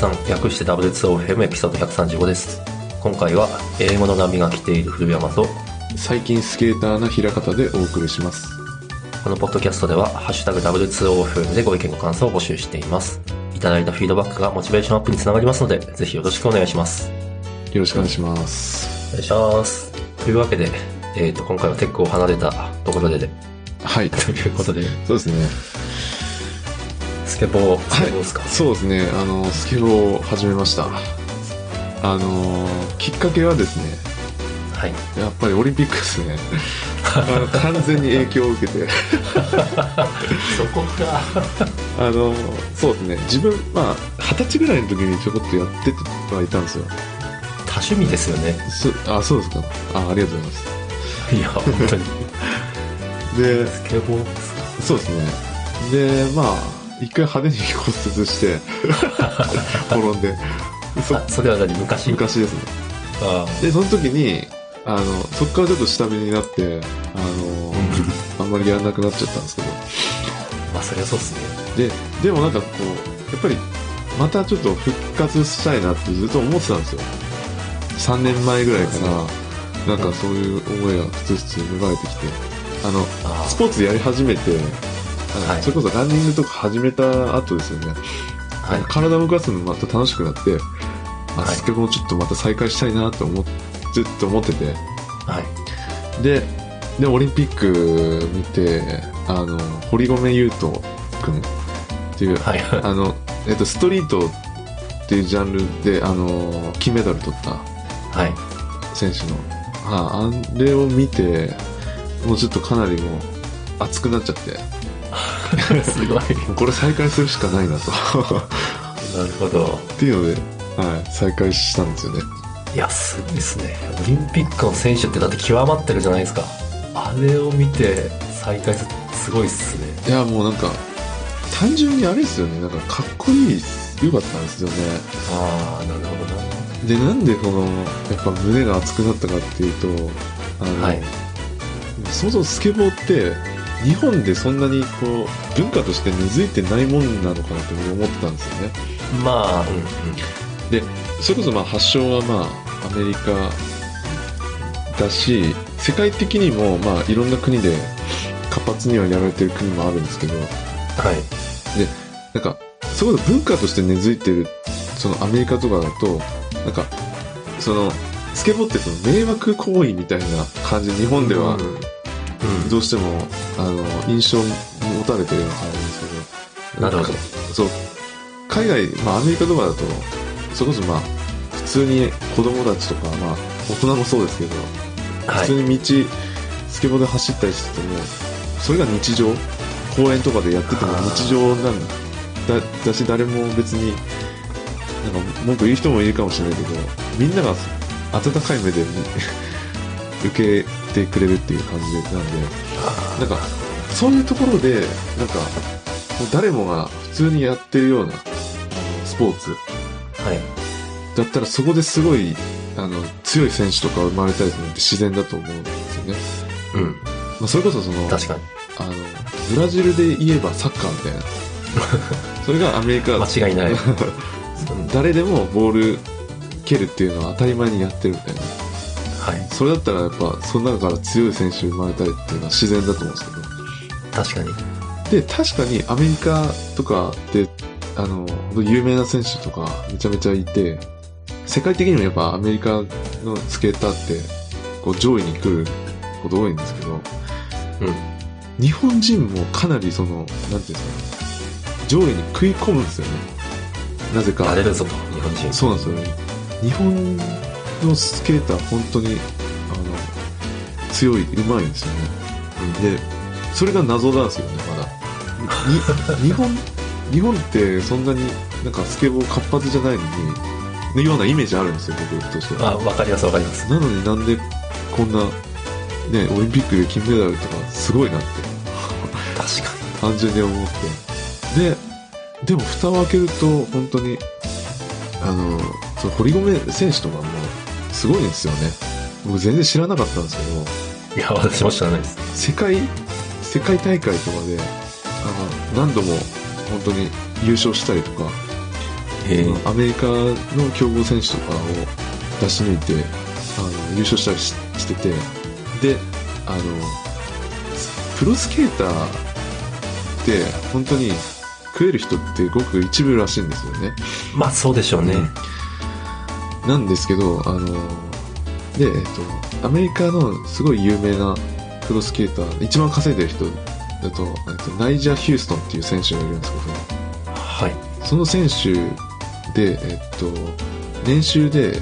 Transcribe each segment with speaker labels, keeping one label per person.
Speaker 1: さん略して W2OFM エピソード135です。今回は英語の波が来ている古山と
Speaker 2: 最近スケーターな平方でお送りします。
Speaker 1: このポッドキャストでは「ハッシュタグ #W2OFM」でご意見ご感想を募集しています。いただいたフィードバックがモチベーションアップにつながりますのでぜひよろしくお願いします。
Speaker 2: よろしくお願いします。
Speaker 1: お願いします。というわけで、えー、と今回はテックを離れたところでで。
Speaker 2: はい。
Speaker 1: ということで。
Speaker 2: そうですね。
Speaker 1: スケボースケボーですか、
Speaker 2: そうですね。あのスケボーを始めました。あのきっかけはですね
Speaker 1: はい、
Speaker 2: やっぱりオリンピックですね。あの完全に影響を受けて。
Speaker 1: そこか。
Speaker 2: あのそうですね。自分まあ二十歳ぐらいの時にちょこっとやってはいたんですよ。
Speaker 1: 多趣味ですよね。
Speaker 2: そあそうですか。あありがとうございます。
Speaker 1: いや本当に。
Speaker 2: で
Speaker 1: スケボー
Speaker 2: そうですね。でまあ一回派手に骨折して転んで。そ
Speaker 1: あそれは何？昔？
Speaker 2: 昔ですね。
Speaker 1: あ
Speaker 2: でその時にあのそこからちょっと下火になってあの あんまりやらなくなっちゃったんですけど。
Speaker 1: まあそりゃそうっすね。
Speaker 2: ででもなんかこうやっぱりまたちょっと復活したいなってずっと思ってたんですよ。3年前ぐらいからなんかそういう思いがふつふつ芽生えてきて。あの
Speaker 1: あ
Speaker 2: スポーツやり始めて
Speaker 1: はい。
Speaker 2: それこそランニングとか始めた後ですよね、
Speaker 1: あはい。
Speaker 2: 体を動かすのまた楽しくなってあ
Speaker 1: はい。
Speaker 2: スケボーちょっとまた再開したいなって思っずっと思ってて。
Speaker 1: はい。
Speaker 2: ででオリンピック見てあの堀米雄斗君っていう、
Speaker 1: はい。
Speaker 2: あの、えっと、ストリートっていうジャンルであの金メダル取った
Speaker 1: はい。
Speaker 2: 選手の。ああれを見てもうちょっとかなりもう熱くなっちゃって
Speaker 1: すごい。
Speaker 2: これ再開するしかないなと。
Speaker 1: なるほど。
Speaker 2: っていうので、はい、再開したんですよね。
Speaker 1: いやすごいですね。オリンピックの選手ってだって極まってるじゃないですか。あれを見て再開するすごいっすね。
Speaker 2: いやもうなんか単純にあれですよね。なんかかっこいい良かったんですよね。
Speaker 1: ああなるほどな。
Speaker 2: でなんでこのやっぱ胸が熱くなったかっていうとあの、
Speaker 1: はい。
Speaker 2: そもそもスケボーって日本でそんなにこう文化として根付いてないもんなのかなって僕思ってたんですよね。
Speaker 1: まあうんうん。
Speaker 2: でそれこそまあ発祥はまあアメリカだし世界的にもまあいろんな国で活発にはやられてる国もあるんですけど。
Speaker 1: はい。
Speaker 2: なんかそこで文化として根付いてるそのアメリカとかだとなんかそのスケボーってその迷惑行為みたいな感じ日本では
Speaker 1: うんうん。
Speaker 2: どうしてもあの印象を持たれてるような感じですけど。
Speaker 1: なるほど。
Speaker 2: んかそう。海外、まあ、アメリカとかだとそれこそまあ普通に子供たちとか、まあ、大人もそうですけど、
Speaker 1: はい。
Speaker 2: 普通に道スケボーで走ったりしててもそれが日常。公園とかでやってても日常なんだ。だだし誰も別になんか文句言う人もいるかもしれないけどみんなが温かい目で受けてくれるっていう感じなんでなんかそういうところでなんかもう誰もが普通にやってるようなスポーツ。
Speaker 1: はい。
Speaker 2: だったらそこですごいあの強い選手とか生まれたりするのって自然だと思うんですよね、
Speaker 1: うん。
Speaker 2: まあ、それこそその
Speaker 1: 確かに。
Speaker 2: あのブラジルで言えばサッカーみたいな。それがアメリカ。
Speaker 1: 間違いない。
Speaker 2: 誰でもボール蹴るっていうのは当たり前にやってるみたいな
Speaker 1: はい。
Speaker 2: それだったらやっぱその中から強い選手生まれたりっていうのは自然だと思うんですけど。
Speaker 1: 確かに。
Speaker 2: で確かにアメリカとかであの有名な選手とかめちゃめちゃいて世界的にもやっぱアメリカのスケーターってこう上位に来ること多いんですけど
Speaker 1: うん。
Speaker 2: 日本人もかなりそのなんていうんですか上位に食い込むんですよね。なぜか。
Speaker 1: やれるぞと日本人。
Speaker 2: そうなんですよね。日本のスケーター本当にあの強い上手いんですよね。でそれが謎なんですよねまだ。に 日本日本ってそんなになんかスケボー活発じゃないのにのようなイメージあるんですよ僕としては。
Speaker 1: あわかりますわかります。
Speaker 2: なのになんでこんなねオリンピックで金メダルとかすごいなって。
Speaker 1: 確か
Speaker 2: 単純に思って。ででも蓋を開けると本当にあのその堀米選手とかもすごいんですよね。僕全然知らなかったんですけど。
Speaker 1: にいや私も知らないです。
Speaker 2: 世界世界大会とかであの何度も本当に優勝したりとかアメリカの強豪選手とかを出し抜いてあの優勝したりししててであのプロスケーターって本当に食える人ってごく一部らしいんですよね。
Speaker 1: まあそうでしょうね。
Speaker 2: なんですけどあので、えっと、アメリカのすごい有名なプロスケーター一番稼いでる人だと、えっと、ナイジャー・ヒューストンっていう選手がいるんですけど
Speaker 1: はい。
Speaker 2: その選手で、えっと、年収でえ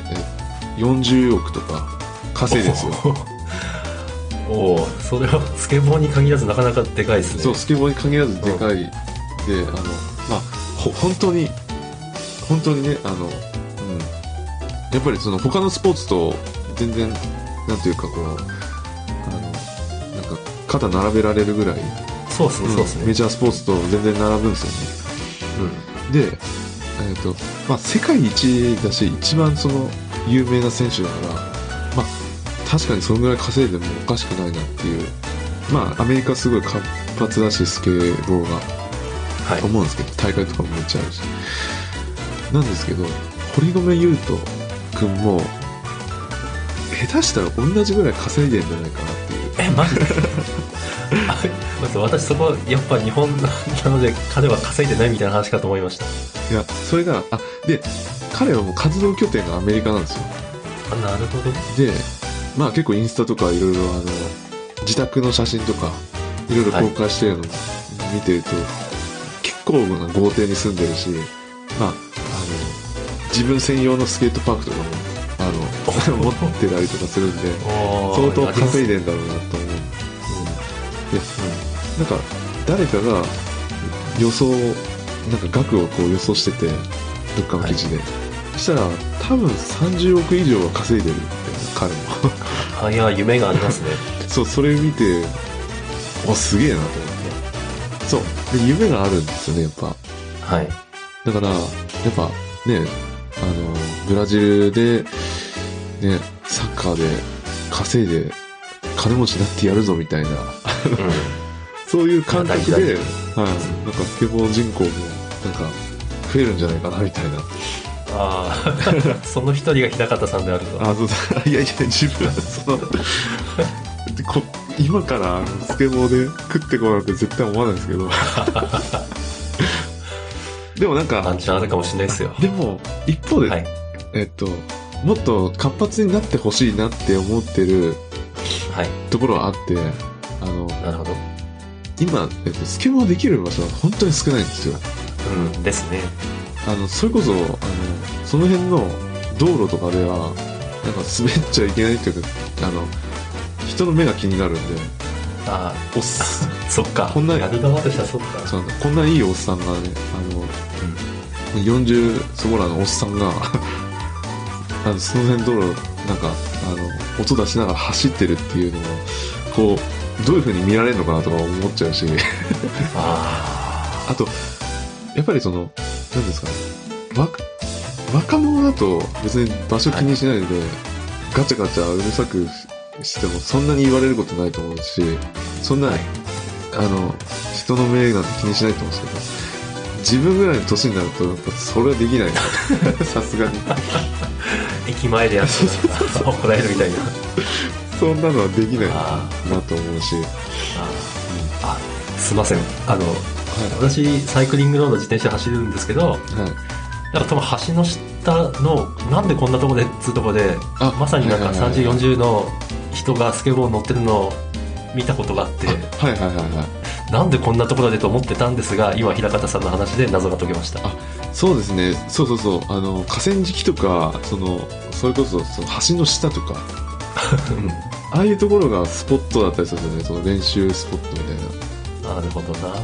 Speaker 2: 40億とか稼いでるんですよ。
Speaker 1: おおそれはスケボーに限らずなかなかでかいですね。
Speaker 2: そう、スケボーに限らずでかい。で、あの、まあ、ほ、本当に、本当にね、あの、うん。やっぱりその他のスポーツと全然、なんていうかこう、あの、なんか肩並べられるぐらい、
Speaker 1: そうですね、そうですね。
Speaker 2: メジャースポーツと全然並ぶんですよね。
Speaker 1: うん。
Speaker 2: で、えっ、と、まあ、世界一だし、一番その、有名な選手だから、まあ、確かにそのぐらい稼いでもおかしくないなっていう、まあ、アメリカすごい活発だし、スケボーが、
Speaker 1: はい
Speaker 2: と。思うんですけど、大会とかもめっちゃあるし。なんですけど、堀米雄斗くんも、下手したら同じぐらい稼いでんじゃないかなっていう。
Speaker 1: え、マジで あまず私そこ、やっぱ日本なので彼は稼いでないみたいな話かと思いました。
Speaker 2: いや、それが、あ、で、彼はもう活動拠点がアメリカなんですよ。
Speaker 1: あ、なるほど。
Speaker 2: で、まあ結構インスタとかいろいろあの、自宅の写真とか、いろいろ公開してるのを見てると、結構な豪邸に住んでるし、まあ、自分専用のスケートパークとかも、あの、持ってたりとかするんで、
Speaker 1: お
Speaker 2: 相当稼い
Speaker 1: で。
Speaker 2: でんだろうなと思う。で、なんか、誰かが予想、なんか額をこう予想してて、どっかの記事で。そしたら、多分30億以上は稼いでるみたいな、彼も。
Speaker 1: あ、いや、夢がありますね。
Speaker 2: そう、それ見て、あ、すげえなと思って。そう。で、夢があるんですよね、やっぱ。
Speaker 1: はい。
Speaker 2: だから、やっぱ、ね、あの、ブラジルで、ね、サッカーで稼いで、金持ちになってやるぞみたいな、
Speaker 1: うん。
Speaker 2: そういう感覚で、はい
Speaker 1: 事、
Speaker 2: なんかスケボー人口も、なんか、増えるんじゃないかな、みたいな。
Speaker 1: ああ、その一人が平方さんであると。
Speaker 2: あ、そうだ。いやいや、自分はその、今からスケボーで食ってこうなんて絶対思わないですけど。でもなんか、
Speaker 1: ワンチャンあるかもしれないですよ。
Speaker 2: でも、一方で、
Speaker 1: はい。
Speaker 2: えっと、もっと活発になってほしいなって思ってる
Speaker 1: はい。
Speaker 2: ところはあって、あの、
Speaker 1: なるほど。
Speaker 2: 今、えっと、スケボーできる場所は本当に少ないんですよ。
Speaker 1: うん。ですね。
Speaker 2: あの、それこそ、あの、その辺の道路とかでは、なんか滑っちゃいけないっていうか、あの、人の目が気になるんで、
Speaker 1: あ
Speaker 2: おっ
Speaker 1: そっか。
Speaker 2: こんな
Speaker 1: やる側としてはそっか。
Speaker 2: そうなんだこんないいおっさんがね、あの、40そこらのおっさんが、あの、その辺道路、なんか、あの、音出しながら走ってるっていうのを、こう、どういう風に見られるのかなとか思っちゃうし、
Speaker 1: あ
Speaker 2: あと、やっぱりその、何ですかね、わ、若者だと別に場所気にしないで、ガチャガチャうるさくしてもそんなに言われることないと思うし、そんな、
Speaker 1: はい
Speaker 2: あの、人の目なんて気にしないと思うんですけど、自分ぐらいの年になると、やっぱそれはできないな。さすがに。
Speaker 1: あ。駅前でやってたら怒られるみたいな。
Speaker 2: そんなのはできない
Speaker 1: あ
Speaker 2: なと思うし。
Speaker 1: ああ、すいません。あの、私、サイクリングロード自転車走るんですけど、
Speaker 2: はい。はい。
Speaker 1: なんか多分橋の下の、なんでこんなとこでっつうとこで、
Speaker 2: あ
Speaker 1: まさになんか
Speaker 2: はいはいはい
Speaker 1: 30、40の人がスケボー乗ってるのを見たことがあって、
Speaker 2: はいはいはいはい。
Speaker 1: なんでこんなところでと思ってたんですが、今、平方さんの話で謎が解けました。
Speaker 2: あそうですね。そうそうそう。あの、河川敷とか、その、それこそ、その橋の下とか、
Speaker 1: うん
Speaker 2: ああいうところがスポットだったりするんですよね。その練習スポットみたいな。
Speaker 1: なるほどな。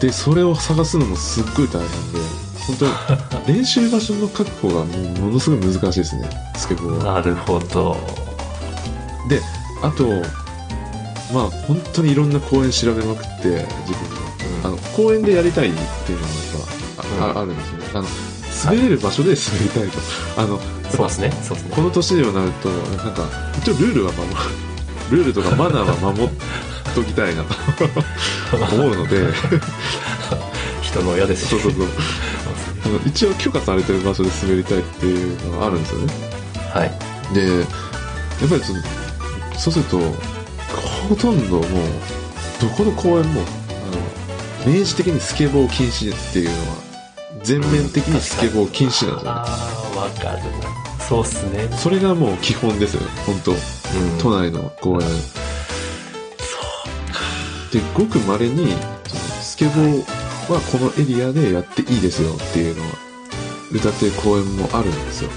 Speaker 2: で、それを探すのもすっごい大変で、本当に 練習場所の確保がもうものすごい難しいですね。スケボーは。
Speaker 1: なるほど。
Speaker 2: で、あと、まあ本当にいろんな公園調べまくって、自分の。あの、公園でやりたいっていうのがやっぱ、ああるんですよね。あの、滑れる場所で滑りたいと。あの、
Speaker 1: そうですね。そうですね
Speaker 2: こ。の年にはなると、なんか、一応ルールは守る、ルールとかマナーは守っときたいなと 思うので、
Speaker 1: 人の親ですし。
Speaker 2: そうそうそう。一応許可されてる場所で滑りたいっていうのがあるんですよね。
Speaker 1: はい。
Speaker 2: で、やっぱりその、そうすると、ほとんどもう、どこの公園も、あの、明示的にスケボー禁止っていうのは、全面的にスケボー禁止なんですよね。
Speaker 1: ああ、わかるな。そうっすね。
Speaker 2: それがもう基本ですよね、本当
Speaker 1: うん
Speaker 2: 都内の公園。で、ごく稀に、そのスケボーはこのエリアでやっていいですよっていうのは、歌ってる公園もあるんですよ。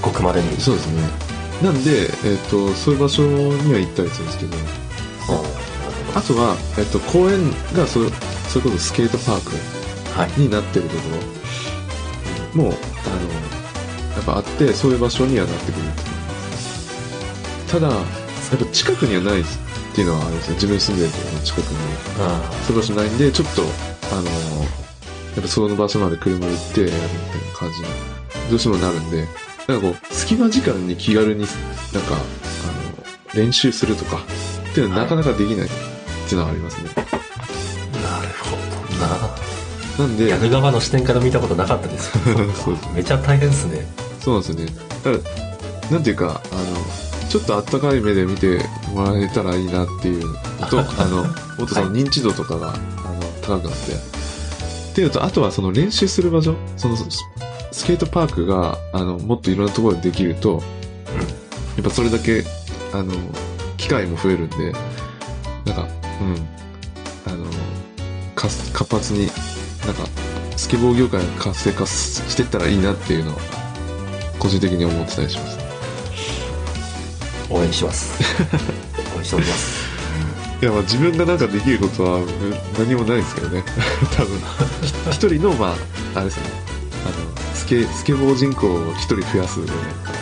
Speaker 1: ごくまでに。
Speaker 2: そうですね。なんで、えっ、と、そういう場所には行ったりするんですけど、あとは、えっ、と、公園がそれ、それこそスケートパーク
Speaker 1: はい。
Speaker 2: になってるところも、あの、やっぱあって、そういう場所にはなってくるただ、やっぱ近くにはないっていうのはあるんですよ。自分住んでるところの近くに。
Speaker 1: あ
Speaker 2: そういう場所ないんで、ちょっと、あの、やっぱその場所まで車で行ってやるみたいな感じに、どうしてもなるんで、なんかこう、隙間時間に気軽に、なんか、あの、練習するとか、っていうのはなかなかできないっていうのはありますね。
Speaker 1: あ、なるほどな。
Speaker 2: なんで、
Speaker 1: やる側の視点から見たことなかったです。
Speaker 2: そう
Speaker 1: めちゃ大変ですね。
Speaker 2: そうなんですよね。だから、なんていうか、あの、ちょっとあったかい目で見てもらえたらいいなっていうのと、あの、もっとその認知度とかが、あの、高くなって。っていうのと、あとはその練習する場所、そのススケートパークが、あの、もっといろんなところでできると、やっぱそれだけ、あの、機会も増えるんで、なんか、うん、あの、活発に、なんか、スケボー業界が活性化ししてったらいいなっていうのは、個人的に思ってたりします。
Speaker 1: 応援します。応援しております。
Speaker 2: いや、まあ自分がなんかできることはうん何もないですけどね。多分。ひ一人の、まあ、あれですね。あの、スケ、スケボー人口を一人増やす、ね、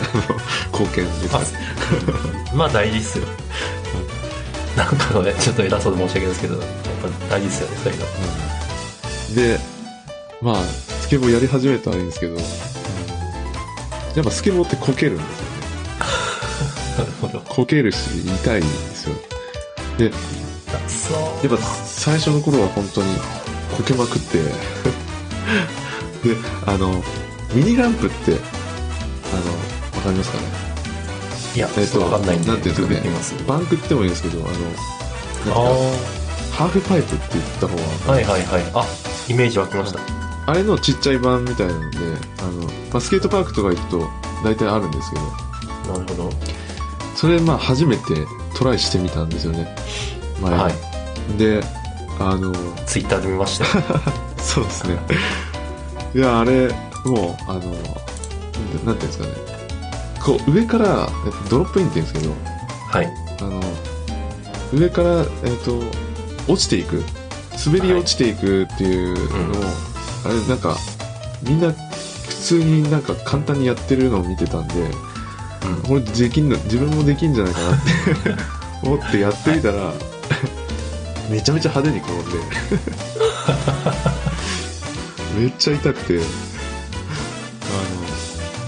Speaker 2: 貢献ですね。
Speaker 1: まあ大事っすよ。なんかね、ちょっと偉そうで申し訳ないですけど、やっぱ大事っすよね、そういうの。
Speaker 2: うんで、まあ、スケボーやり始めたらいいんですけど、やっぱスケボーってこけるんですよね。
Speaker 1: なるほど。
Speaker 2: こけるし、痛いんですよ。で。やっぱ最初の頃は本当にこけまくって であのミニランプってあのわかりますかね？
Speaker 1: いや、
Speaker 2: えっと
Speaker 1: わかんないんで、
Speaker 2: なんていうんですかね。バンクってもいいんですけどあのハーフパイプって言った方
Speaker 1: あ、
Speaker 2: が
Speaker 1: はいはいはい。あ、イメージ湧きました。
Speaker 2: あれのちっちゃい版みたいなのであの、まあ、スケートパークとか行くと大体あるんですけど
Speaker 1: なるほど。
Speaker 2: それまあ初めてトライしてみたんですよね前に、
Speaker 1: はい。
Speaker 2: であの
Speaker 1: ツイッターで見ましたよ。
Speaker 2: そうですね。いや、あれ、もう、あの、なんていうんですかね。こう、上から、えっと、ドロップインって言うんですけど、
Speaker 1: はい。
Speaker 2: あの、上から、えっと、落ちていく。滑り落ちていくっていうのを、あれ、なんか、みんな、普通になんか簡単にやってるのを見てたんで、
Speaker 1: うん。
Speaker 2: これできんの、自分もできんじゃないかなって 思ってやってみたら、めちゃめちゃ派手に転んで、めっちゃ痛くて、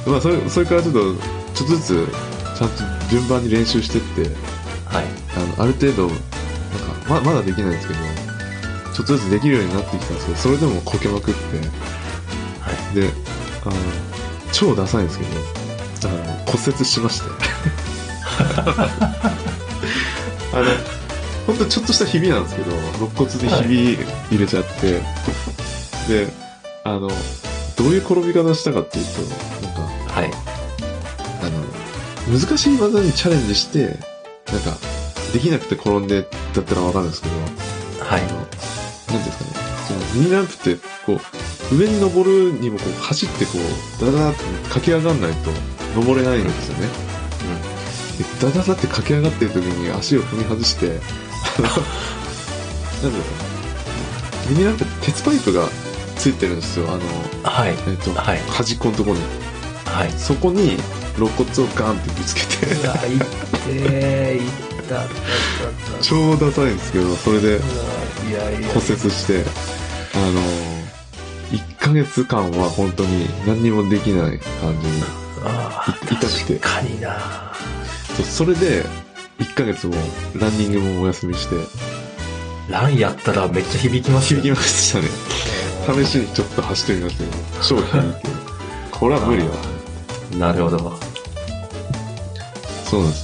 Speaker 2: まあ、それ、それからちょっと、ちょっとずつ、ちゃんと順番に練習してって、
Speaker 1: はい。
Speaker 2: あの、ある程度、なんか、ま、まだできないんですけど、ちょっとずつできるようになってきたんですけど、それでもこけまくって、
Speaker 1: はい。
Speaker 2: で、あの、超ダサいんですけど、あの、骨折しまして。あの、ほんとちょっとしたひびなんですけど、肋骨でひび入れちゃって、で、あの、どういう転び方したかっていうと、
Speaker 1: はい。
Speaker 2: あの、難しい技にチャレンジして、なんか、できなくて転んでだったらわかるんですけど、
Speaker 1: はい
Speaker 2: あ。の、なんていうんですかね、そのミニランプって、こう、上に登るにもこう走ってこう、ダダダって駆け上がんないと登れないんですよね。でダダダって駆け上がってる時に足を踏み外して、あの、なんていうかね、ミニランプって鉄パイプがついてるんですよ、あの、
Speaker 1: はい。
Speaker 2: えっ、と、
Speaker 1: はい。
Speaker 2: 端っこのところに。
Speaker 1: はい。
Speaker 2: そこに肋骨をガンってぶつけて、
Speaker 1: うわ、いってー、いっった。
Speaker 2: 超ダサいんですけど、それで。骨折して、あの、1ヶ月間は本当に何にもできない感じに。痛くて
Speaker 1: 確かにな。
Speaker 2: それで、1ヶ月もランニングもお休みして、
Speaker 1: ランやったらめっちゃ響きますよ
Speaker 2: 響きましたね。試しにちょっと走ってみましたけど、超響いて。これは無理だ。
Speaker 1: なるほど。
Speaker 2: そうなんです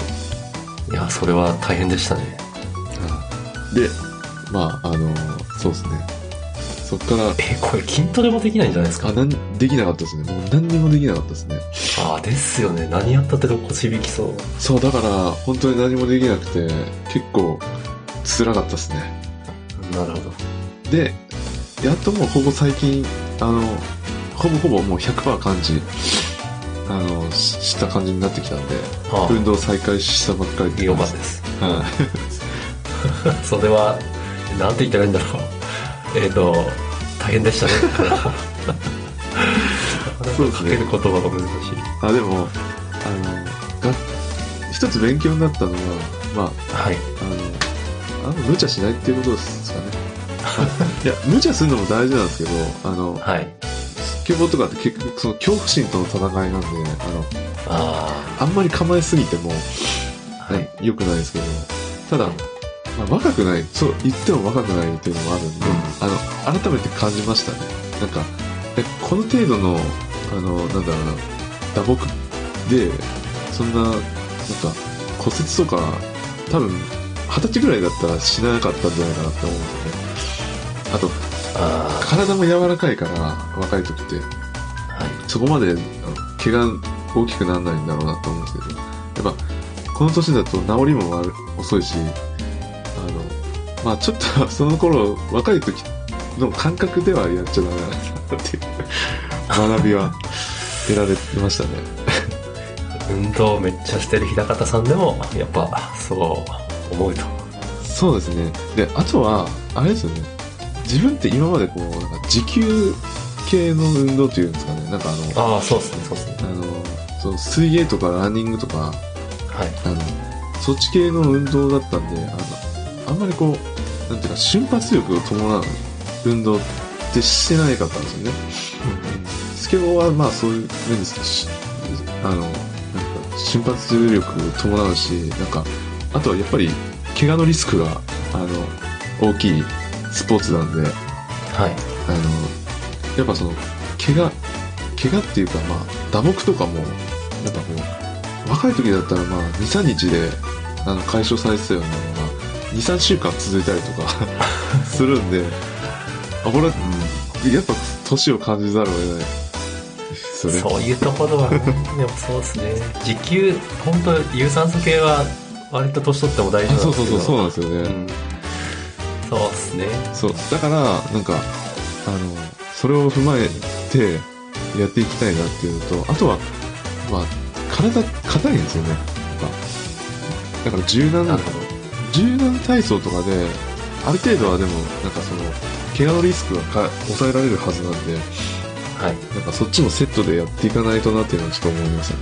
Speaker 2: よ。
Speaker 1: いや、それは大変でしたね。
Speaker 2: で、まあ、あの、そうですね。そっから、
Speaker 1: え、これ筋トレもできないんじゃないですか？
Speaker 2: あ、なん、できなかったですね。もう何にもできなかったですね。
Speaker 1: ああ、ですよね。何やったって肋骨響きそう。
Speaker 2: そう、だから、本当に何もできなくて、結構、辛かったですね。
Speaker 1: なるほど。
Speaker 2: で、やっともうここ最近、あの、ほぼほぼもう100%感じ、あの、しした感じになってきたんで、
Speaker 1: あ
Speaker 2: 運動再開したばっかり
Speaker 1: あ、よかったです。
Speaker 2: は
Speaker 1: それは、なんて言ったらいいんだろう。えっ、と、大変でしたね。
Speaker 2: そうですね
Speaker 1: かける言葉が難しい。
Speaker 2: い。あ、でも、あの、が、一つ勉強になったのは、まあ、
Speaker 1: はい。
Speaker 2: あの、あの無茶しないっていうことですかね。いや、無茶するのも大事なんですけど、あの、
Speaker 1: はい。
Speaker 2: スケボーとかって結局その恐怖心との戦いなんで、あの、
Speaker 1: あ
Speaker 2: あんまり構えすぎても、
Speaker 1: あ、はい。
Speaker 2: 良くないですけど、ただ、まあ、若くない、そう、言っても若くないっていうのもあるんで、あの、改めて感じましたね。なんか、えこの程度の、あの、なんだろうな、打撲で、そんな、なんか、骨折とか、多分、二十歳ぐらいだったらしなかったんじゃないかなって思うんですよね。あと、
Speaker 1: あ
Speaker 2: 体も柔らかいから、若い時って、
Speaker 1: あ、はい。
Speaker 2: そこまで、あの怪我大きくならないんだろうなと思うんですけど、やっぱ、この年だと治りも悪遅いし、あの、まあちょっと その頃、若い時の感覚ではやっちゃダメなんだなっていう学びは得られましたね。
Speaker 1: 運動めっちゃしてる日高田さんでも、やっぱ、そう思うと。
Speaker 2: そうですね。で、あとは、あれですよね。自分って今までこう、なんか持久系の運動っていうんですかね。なんかあの、
Speaker 1: ああ、そうですね、そうですね。
Speaker 2: あの、その水泳とかランニングとか、
Speaker 1: はい。
Speaker 2: あの、そっち系の運動だったんで、あの、あんまりこう、なんていうか、瞬発力を伴う運動ってしてないかったんですよね。スケボーはまあそういう面ですし、あの、なんか瞬発力を伴うし、なんか、あとはやっぱり、怪我のリスクが、あの、大きいスポーツなんで、
Speaker 1: はい。
Speaker 2: あの、やっぱその、怪我、怪我っていうかまあ、打撲とかも、やっぱこう、若い時だったらまあ、2、3日で、あの、解消されてたようなのが、2、3週間続いたりとか、するんで、あ、これは、やっぱ、年を感じざるを得ない。それ。
Speaker 1: そういうところはね、でもそうですね。時給、本当有酸素系は、割と年取っても大丈
Speaker 2: あ
Speaker 1: 夫なんですけど。
Speaker 2: そうそうそう、そうなんですよね。
Speaker 1: うん。そうですね。
Speaker 2: そう。だから、なんか、あの、それを踏まえて、やっていきたいなっていうのと、あとは、まあ、体、硬いんですよね。だから柔軟。柔軟体操とかで、ある程度はでも、なんかその、怪我のリスクがか抑えられるはずなんで、
Speaker 1: はい。
Speaker 2: なんかそっちもセットでやっていかないとなっていうのはちょっと思いますね。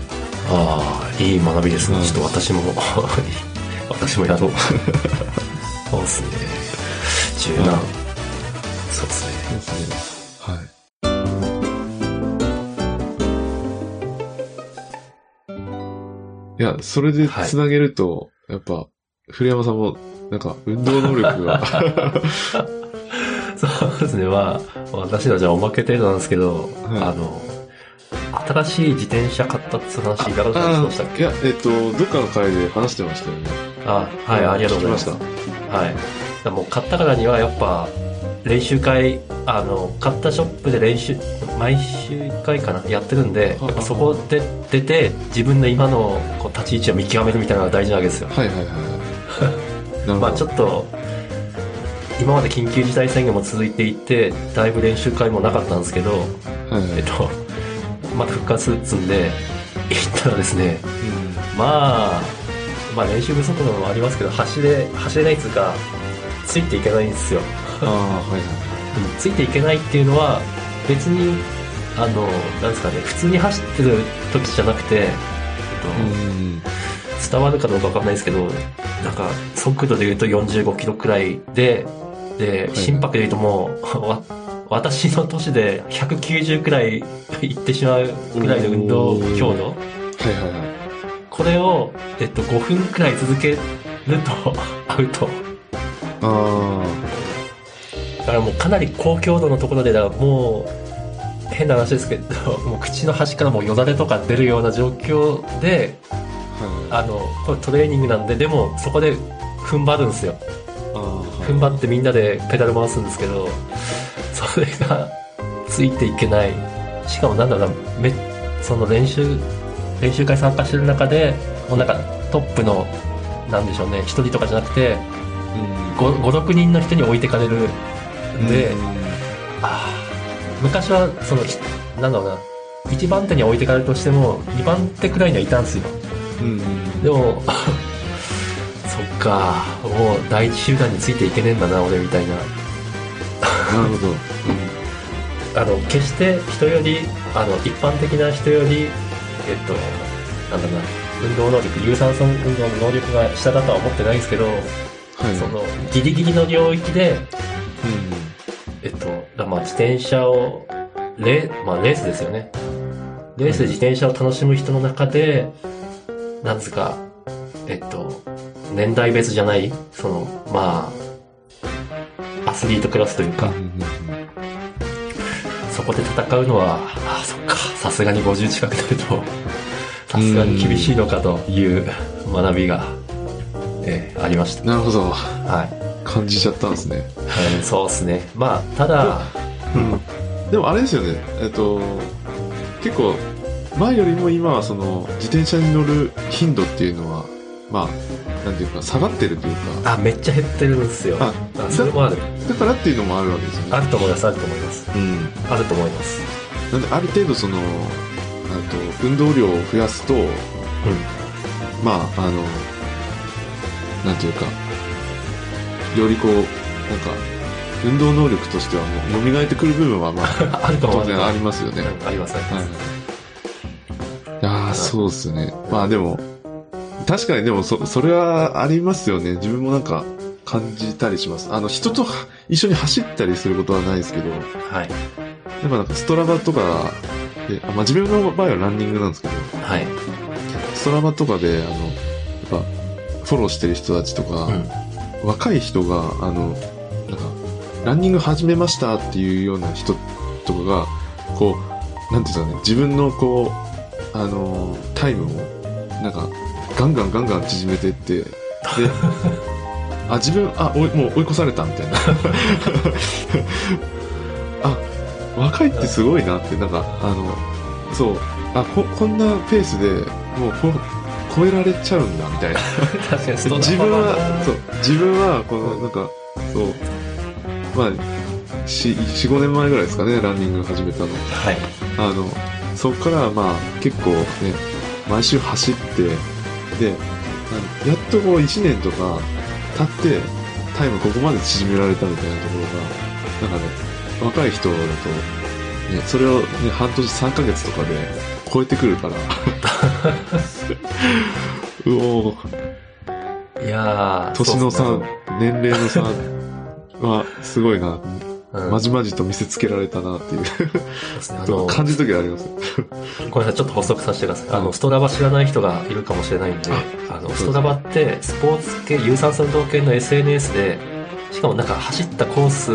Speaker 1: ああ、いい学びですね。
Speaker 2: うん
Speaker 1: ちょっと私も、私もやろう。そうですね。柔軟。そうですね。
Speaker 2: そうですね。はい。いや、それで繋げると、やっぱ、古山さんも、なんか、運動能力が、
Speaker 1: そうですね。まあ、私のじゃあおまけ程度なんですけど、
Speaker 2: はい
Speaker 1: あの、新しい自転車買ったって話いかがで
Speaker 2: あ
Speaker 1: したっ
Speaker 2: いや、えっと、どっかの回で話してましたよね。
Speaker 1: あはい、ありがとうございます。
Speaker 2: 聞きま
Speaker 1: はい。でも買ったからにはやっぱ、練習会、あの、買ったショップで練習、毎週1回かな、やってるんで、
Speaker 2: は
Speaker 1: やっぱそこで出て、自分の今のこう立ち位置を見極めるみたいなのが大事なわけですよ。
Speaker 2: はいはいはい。
Speaker 1: まあちょっと、今まで緊急事態宣言も続いていて、だいぶ練習会もなかったんですけど、
Speaker 2: はいはい。
Speaker 1: えっと、また復活っつんで、行ったらですね、
Speaker 2: うん
Speaker 1: まあ、まあ練習不足なのもありますけど、走れ、走れないっつうか、ついていけないんですよ。
Speaker 2: ああ、はいはい。
Speaker 1: うんついていけないっていうのは、別に、あの、なんですかね、普通に走ってる時じゃなくて、えっと
Speaker 2: うん。
Speaker 1: 伝わるかどうかわかんないですけど、なんか、速度で言うと45キロくらいで、で、
Speaker 2: い
Speaker 1: 心拍で言うともう、わ私の年で190くらいいってしまうくらいの運動強度
Speaker 2: はいはいはい。
Speaker 1: これを、えっと、5分くらい続けると アウト。
Speaker 2: あ
Speaker 1: だからもうかなり高強度のところで、だもう、変な話ですけど、もう口の端からもうよだれとか出るような状況で、
Speaker 2: は
Speaker 1: あの、これトレーニングなんで、でもそこで踏ん張るんですよ。踏ん張ってみんなでペダル回すんですけど、それがついていけない。しかもなんだろうな、め、その練習、練習会参加してる中で、もうなんかトップの、なんでしょうね、一人とかじゃなくて、
Speaker 2: うん。
Speaker 1: 5、5 6人の人に置いてかれるんで、
Speaker 2: うん
Speaker 1: あー昔は、その、ひなんだろうな、1番手に置いてかれるとしても、2番手くらいにはいたんですよ。
Speaker 2: うん。
Speaker 1: でも、そっか、もう第一集団についていけねえんだな、俺みたいな。
Speaker 2: なるほど。
Speaker 1: あの、決して人より、あの、一般的な人より、えっと、なんだろうな、運動能力、有酸素運動の能力が下だとは思ってないんですけど、
Speaker 2: はい。
Speaker 1: その、ギリギリの領域で、
Speaker 2: うん。
Speaker 1: えっと、だまあ自転車を、レー、まあレースですよね。レースで自転車を楽しむ人の中で、なんですか、えっと、年代別じゃない、その、まあ、アスリートクラスというか、そこで戦うのは、ああ、そっか、さすがに50近くなると、さすがに厳しいのかという学びが、えーありました。
Speaker 2: なるほど。
Speaker 1: はい。
Speaker 2: 感じちゃったんですね。
Speaker 1: はいそうですね。まあ、ただ、
Speaker 2: でもあれですよね。えっと、結構、前よりも今はその、自転車に乗る頻度っていうのは、まあ、なんていうか、下がってるというか、
Speaker 1: あ、めっちゃ減ってるんですよ。
Speaker 2: あ
Speaker 1: あそれもある。
Speaker 2: だからっていうのもあるわけですよね。
Speaker 1: あると思います、あると思います。
Speaker 2: うん。
Speaker 1: あると思います。
Speaker 2: なんで、ある程度その、あと、運動量を増やすと、
Speaker 1: うん。
Speaker 2: まあ、あの、なんていうか、よりこう、なんか、運動能力としてはもう、蘇ってくる部分は、まあ、
Speaker 1: あ。
Speaker 2: 当然ありますよね。
Speaker 1: うんあります、あり
Speaker 2: はい。
Speaker 1: ます。
Speaker 2: いやーそうですね。まあでも、確かにでもそ、それはありますよね。自分もなんか感じたりします。あの、人とは一緒に走ったりすることはないですけど、や
Speaker 1: はい。
Speaker 2: っぱなんかストラバとかで、あまあ自分の場合はランニングなんですけど、
Speaker 1: はい。
Speaker 2: ストラバとかで、あの、フォローしてる人たちとか、
Speaker 1: うん。
Speaker 2: 若い人が、あの、なんか、ランニング始めましたっていうような人とかが、こう、なんていうんですかね、自分のこう、あの、タイムを、なんか、ガンガンガンガン縮めてって、で、あ、自分、あ、おいもう追い越されたみたいな。あ、若いってすごいなって、なんか、あの、そう、あ、こ、こんなペースでもうこ、超えられちゃうんだ、みたいな。
Speaker 1: 確かに
Speaker 2: 自分は
Speaker 1: な、
Speaker 2: そう、自分は、この、なんか、そう、まあ、4、4、5年前ぐらいですかね、ランニング始めたの。
Speaker 1: はい。
Speaker 2: あの、そこから、まあ、結構ね、毎週走って、で、やっとこう1年とか経って、タイムここまで縮められたみたいなところが、なんかね、若い人だと、ね、それをね、半年3ヶ月とかで超えてくるから、うおー。
Speaker 1: いやー、
Speaker 2: 年の差
Speaker 1: そうっ、
Speaker 2: 年齢の差は、すごいな。
Speaker 1: うん
Speaker 2: まじまじと見せつけられたなっていう。感じる時はあります。
Speaker 1: ごめんなさい、ちょっと補足させてください。あの、ストラバ知らない人がいるかもしれないんで、あの、ストラバって、スポーツ系、有酸素運動系の SNS で、しかもなんか走ったコース、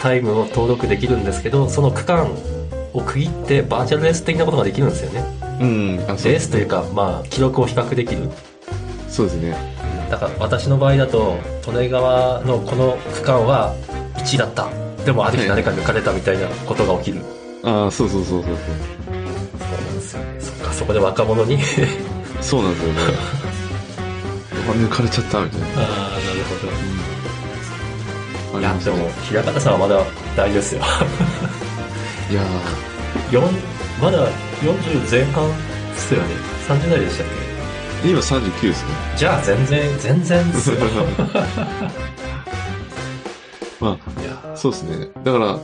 Speaker 1: タイムを登録できるんですけど、その区間を区切ってバーチャルレース的なことができるんですよね。
Speaker 2: うん、あそう
Speaker 1: レースというか、まあ、記録を比較できる。
Speaker 2: そうですね。
Speaker 1: だから私の場合だと、利根川のこの区間は1位だった。でもある日誰か抜かれたみたいなことが起きる。
Speaker 2: ああ、そうそうそうそうそう。
Speaker 1: そうなんですよね。そっか、そこで若者に。
Speaker 2: そうなんですよね。あ抜かれちゃったみたいな。
Speaker 1: ああ、なるほど。いや、
Speaker 2: ありましたね
Speaker 1: でも、平方さんはまだ大丈夫ですよ。
Speaker 2: いや
Speaker 1: 四まだ40前半ですよね。30代でしたっ
Speaker 2: ー今39ですね。
Speaker 1: けじゃあ全然、全然ですよ。
Speaker 2: まあ、そうですね。だから、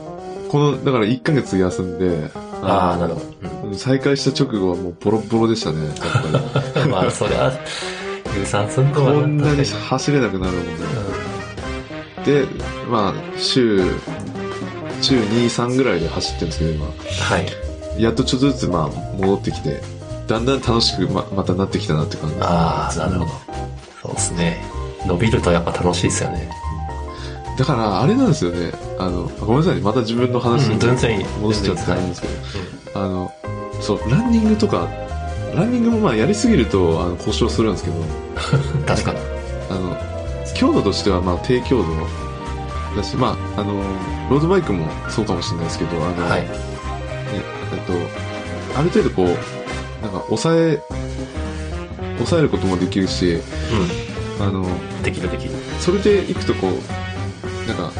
Speaker 2: この、だから1ヶ月休んで、
Speaker 1: ああ、
Speaker 2: の
Speaker 1: なるほど。
Speaker 2: 再開した直後はもうボロボロでしたね。やっぱ
Speaker 1: うん まあ、そりゃ、有酸素運動
Speaker 2: り。
Speaker 1: は
Speaker 2: こんなに走れなくなるもんね。で、まあ、週、週2、3ぐらいで走ってるんですけど、今。
Speaker 1: にはい。
Speaker 2: やっとちょっとずつ、まあ、戻ってきて、だんだん楽しくま、またなってきたなって感じです。
Speaker 1: ああ、なるほど。そうですね。伸びるとやっぱ楽しいですよね。
Speaker 2: だから、あれなんですよね。あの、ごめんなさいね。また自分の話
Speaker 1: うん
Speaker 2: に
Speaker 1: 全然。
Speaker 2: 戻しちゃってあれんですけど、あの、そう、ランニングとか、ランニングもまあやりすぎると、あの、故障するんですけど、
Speaker 1: い 確かに。
Speaker 2: あの、強度としてはまあ低強度だし、まあ、あの、ロードバイクもそうかもしれないですけど、あの、
Speaker 1: はい。
Speaker 2: ね、えっと、ある程度こう、なんか抑え、抑えることもできるし、
Speaker 1: う
Speaker 2: あの、
Speaker 1: ん。できるできる。
Speaker 2: それでいくとこう、なんか、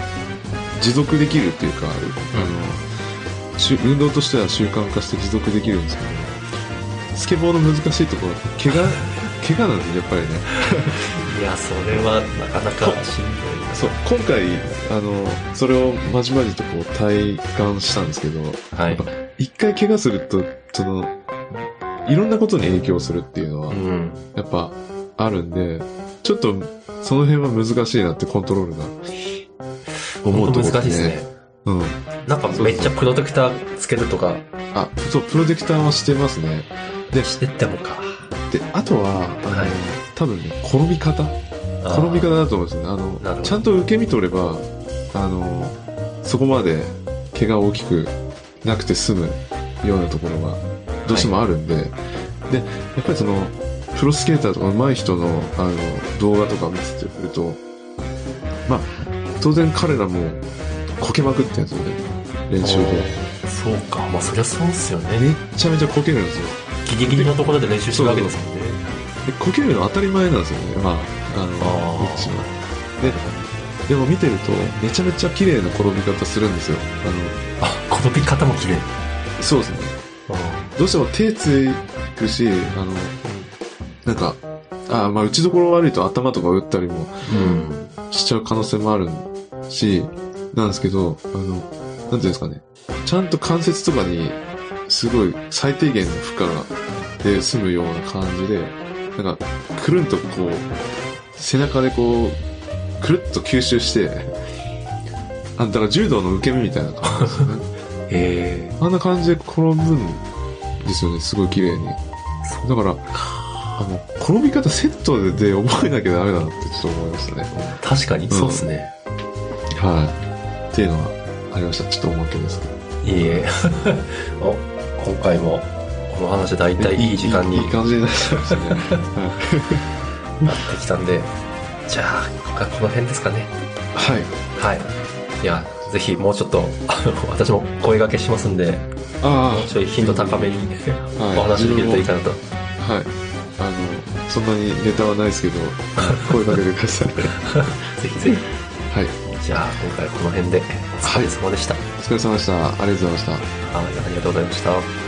Speaker 2: 持続できるっていうか、あの、しゅ運動としては習慣化して持続できるんですけど、スケボーの難しいところは、怪我、怪我なんですよ、やっぱりね。
Speaker 1: いや、それはなかなかしんどい。
Speaker 2: そう、今回、あの、それをまじまじとこう体感したんですけど、
Speaker 1: はい。
Speaker 2: 一回怪我すると、その、いろんなことに影響するっていうのは
Speaker 1: う、ん。
Speaker 2: やっぱあるんで、ちょっとその辺は難しいなってコントロールが思うところ
Speaker 1: 本当難しいですね。
Speaker 2: うん。
Speaker 1: なんかめっちゃプロテクターつけるとか
Speaker 2: あ、そう、プロジェクターはしてますね。
Speaker 1: してってもか。
Speaker 2: で、あとは、
Speaker 1: はい
Speaker 2: 多分ね、転び方？転び方だと思うんですよね。あの、
Speaker 1: ど
Speaker 2: ちゃんと受け身取れば、あの、そこまで怪我大きくなくて済むようなところがどうしてもあるんで、で、やっぱりその、プロスケーターとか上手い人の、あの、動画とか見ててくると、まあ、当然彼らもこけまくってるんですよね。練習で。
Speaker 1: そうか。まあそりゃそうっすよね。
Speaker 2: めっちゃめちゃこけるんですよ。
Speaker 1: ギリギリのところで練習してるわけですもんね。
Speaker 2: でこけるの当たり前なんですよね。まあ、あの、
Speaker 1: あー
Speaker 2: 言ってしまうで、でも見てると、めちゃめちゃ綺麗な転び方するんですよ。あ
Speaker 1: あ、転び方も綺麗。
Speaker 2: の、そうですね。どうしても手つくし、あの、なんか、あまあ打ちどころ悪いと頭とか打ったりも
Speaker 1: うん。
Speaker 2: しちゃう可能性もあるし、なんですけど、あの、なんていうんですかね。ちゃんと関節とかに、すごい最低限の負荷で済むような感じで、なんか、くるんとこう、背中でこう、くるっと吸収して、あ、だから柔道の受け身みたいな感じですよね。
Speaker 1: へえ。
Speaker 2: あんな感じで転ぶんですよね、すごい綺麗に。だから、あの、転び方セットで覚えなきゃダメだなってちょっと思いましたね。
Speaker 1: 確かに、そうっすね。
Speaker 2: はい。っていうのはありました。ちょっとおまけですけど。
Speaker 1: いいえ。お今回も、この話大体いい時間に
Speaker 2: いいいい感じになっちゃいましたね。は
Speaker 1: なってきたんで、じゃあ、今回この辺ですかね。
Speaker 2: い。はい。
Speaker 1: はい。いや、ぜひもうちょっと、あの、私も声掛けしますんで、
Speaker 2: あ
Speaker 1: もうちょい頻度高めに
Speaker 2: はい
Speaker 1: お話できるといいかなと。
Speaker 2: あ、はい。あの、そんなにネタはないですけど、声かけてください。
Speaker 1: ぜひぜひ。
Speaker 2: はい。
Speaker 1: じゃあ、今回はこの辺で、お疲れ様でした。
Speaker 2: お疲れ様でした。ありがとうございました。
Speaker 1: はい、ありがとうございました。